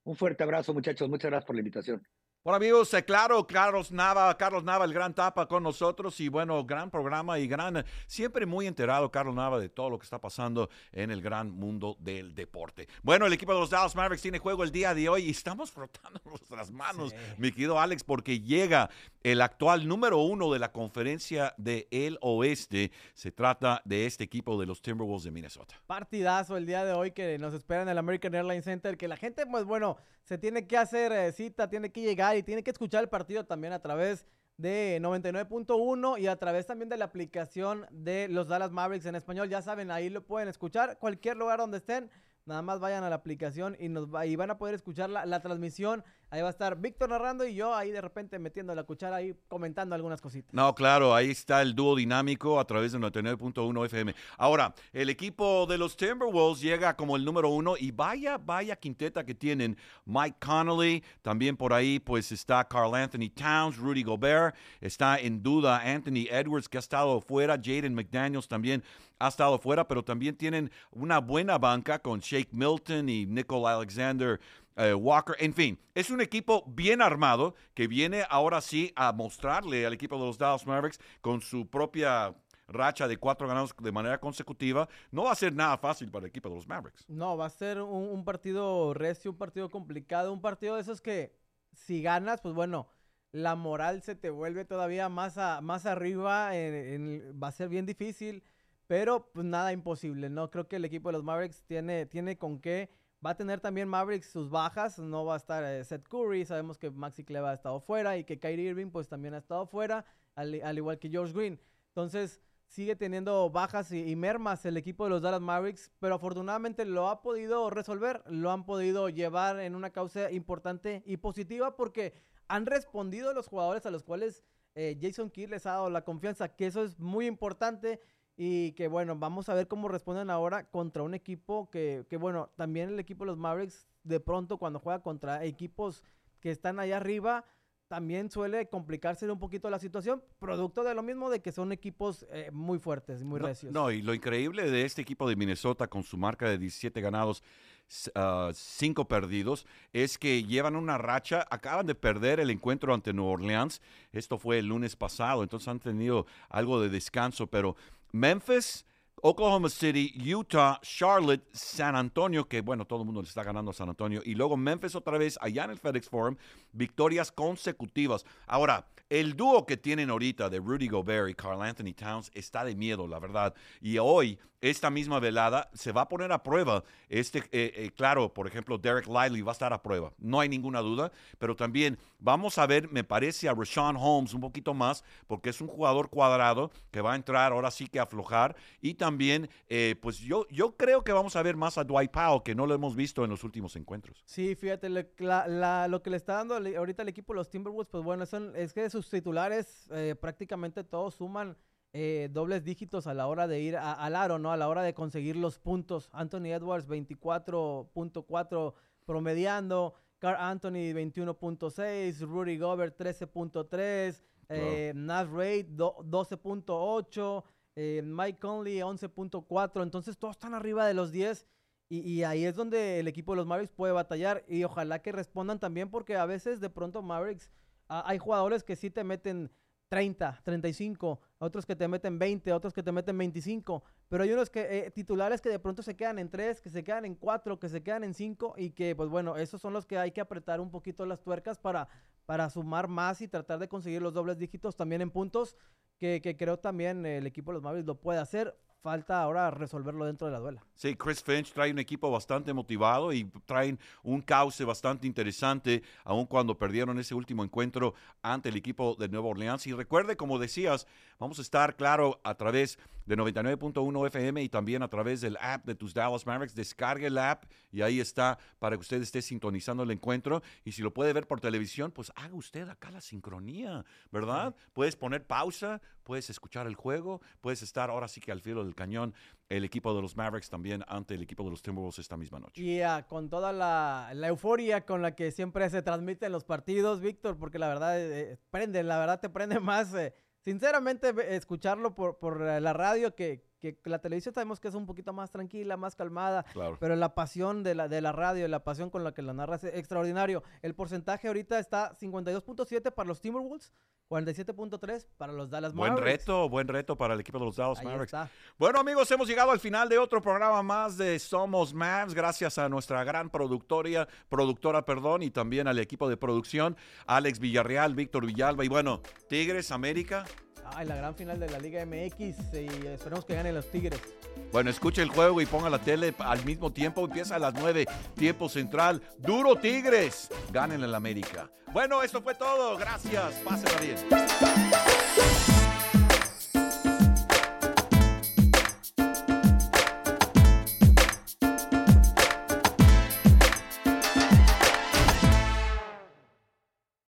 Speaker 3: Un fuerte abrazo, muchachos. Muchas gracias por la invitación.
Speaker 1: Bueno amigos, eh, claro, Carlos Nava, Carlos Nava, el gran tapa con nosotros y bueno, gran programa y gran, siempre muy enterado Carlos Nava de todo lo que está pasando en el gran mundo del deporte. Bueno, el equipo de los Dallas Mavericks tiene juego el día de hoy y estamos (laughs) frotando nuestras manos, sí. mi querido Alex, porque llega el actual número uno de la conferencia del el oeste. Se trata de este equipo de los Timberwolves de Minnesota.
Speaker 2: Partidazo el día de hoy que nos espera en el American Airlines Center, que la gente, pues bueno, se tiene que hacer eh, cita, tiene que llegar y tiene que escuchar el partido también a través de 99.1 y a través también de la aplicación de los Dallas Mavericks en español. Ya saben, ahí lo pueden escuchar, cualquier lugar donde estén. Nada más vayan a la aplicación y, nos va, y van a poder escuchar la, la, transmisión. Ahí va a estar Víctor narrando y yo ahí de repente metiendo la cuchara ahí comentando algunas cositas.
Speaker 1: No, claro, ahí está el dúo dinámico a través de 99.1 FM. Ahora, el equipo de los Timberwolves llega como el número uno y vaya, vaya quinteta que tienen. Mike Connolly, también por ahí pues está Carl Anthony Towns, Rudy Gobert, está en duda Anthony Edwards que ha estado fuera, Jaden McDaniels también ha estado fuera, pero también tienen una buena banca con Shake Milton y Nicole Alexander uh, Walker. En fin, es un equipo bien armado que viene ahora sí a mostrarle al equipo de los Dallas Mavericks con su propia racha de cuatro ganados de manera consecutiva, no va a ser nada fácil para el equipo de los Mavericks.
Speaker 2: No, va a ser un, partido recio, un partido complicado, un partido de esos que si ganas, pues bueno, la moral se te vuelve todavía más, a, más arriba, en, va a ser bien difícil. Pero pues nada imposible, ¿no? Creo que el equipo de los Mavericks tiene, tiene con qué. Va a tener también Mavericks sus bajas. No va a estar eh, Seth Curry. Sabemos que Maxi Cleva ha estado fuera y que Kyrie Irving pues también ha estado fuera, al, al igual que George Green. Entonces sigue teniendo bajas y, y, mermas el equipo de los Dallas Mavericks, pero afortunadamente lo ha podido resolver, lo han podido llevar en una causa importante y positiva porque han respondido los jugadores a los cuales eh, Jason Kidd les ha dado la confianza, que eso es muy importante y que bueno, vamos a ver cómo responden ahora contra un equipo que, que, bueno, también el equipo de los Mavericks de pronto cuando juega contra equipos que están allá arriba, también suele complicarse un poquito la situación, producto de lo mismo de que son equipos eh, muy fuertes, muy
Speaker 1: no,
Speaker 2: recios.
Speaker 1: No, y lo increíble de este equipo de Minnesota con su marca de 17 ganados, ah, cinco perdidos, es que llevan una racha, acaban de perder el encuentro ante New Orleans, esto fue el lunes pasado, entonces han tenido algo de descanso, pero Memphis Oklahoma City, Utah, Charlotte, San Antonio, que bueno, todo el mundo le está ganando a San Antonio, y luego Memphis otra vez allá en el FedEx Forum, victorias consecutivas. Ahora, el dúo que tienen ahorita de Rudy Gobert y Carl Anthony Towns está de miedo, la verdad. Y hoy, esta misma velada, se va a poner a prueba. Este, eh, eh, claro, por ejemplo, Derek Lively va a estar a prueba, no hay ninguna duda, pero también vamos a ver, me parece, a Rashawn Holmes un poquito más, porque es un jugador cuadrado que va a entrar ahora sí que a aflojar. Y también, eh, pues yo, yo creo que vamos a ver más a Dwight Powell, que no lo hemos visto en los últimos encuentros.
Speaker 2: Sí, fíjate, lo que le está dando ahorita el equipo los Timberwolves, pues bueno, es que sus titulares prácticamente todos suman eh, dobles dígitos a la hora de ir al aro, ¿no? A la hora de conseguir los puntos. Anthony Edwards 24.4 promediando, Carl Anthony 21.6, Rudy Gobert 13.3, eh, Naz Raid 12.8, eh, Mike Conley 11.4, entonces todos están arriba de los 10 y, y, ahí es donde el equipo de los Mavericks puede batallar y ojalá que respondan también porque a veces de pronto Mavericks, ah, hay jugadores que sí te meten 30, 35, otros que te meten 20, otros que te meten 25, pero hay unos que eh, titulares que de pronto se quedan en 3, que se quedan en 4, que se quedan en 5 y que pues bueno, esos son los que hay que apretar un poquito las tuercas para, para sumar más y tratar de conseguir los dobles dígitos también en puntos, que, que creo también el equipo de los Mavericks lo puede hacer falta ahora resolverlo dentro de la duela.
Speaker 1: Sí, Chris Finch trae un equipo bastante motivado y traen un cauce bastante interesante, aun cuando perdieron ese último encuentro ante el equipo de Nueva Orleans. Y recuerde, como decías, vamos a estar, claro, a través de 99.1 FM y también a través del app de tus Dallas Mavericks. Descargue el app y ahí está para que usted esté sintonizando el encuentro. Y si lo puede ver por televisión, pues haga usted acá la sincronía, ¿verdad? Puedes poner pausa, puedes escuchar el juego, puedes estar ahora sí que al filo del cañón el equipo de los Mavericks también ante el equipo de los Timberwolves esta misma noche.
Speaker 2: Y con toda la, euforia con la que siempre se transmiten los partidos, Víctor, porque la verdad eh, eh, prende, la verdad te prende (laughs) más, eh, sinceramente, escucharlo por, por la radio que, que la televisión sabemos que es un poquito más tranquila, más calmada, pero la pasión de la, de la radio, la pasión con la que la narra es extraordinario. El porcentaje ahorita está 52.7 para los Timberwolves, 47.3 para los Dallas
Speaker 1: Mavericks. Buen reto, buen reto para el equipo de los Dallas Mavericks. Bueno, amigos, hemos llegado al final de otro programa más de Somos Mavs, gracias a nuestra gran productora, productora, perdón, y también al equipo de producción, Alex Villarreal, Víctor Villalba, y bueno, Tigres, América,
Speaker 2: Ay, la gran final de la Liga MX y esperemos que ganen los Tigres.
Speaker 1: Bueno, escuche el juego y ponga la tele al mismo tiempo. Empieza a las 9, tiempo central. Duro Tigres. Ganen el América. Bueno, esto fue todo. Gracias. Pásenla bien.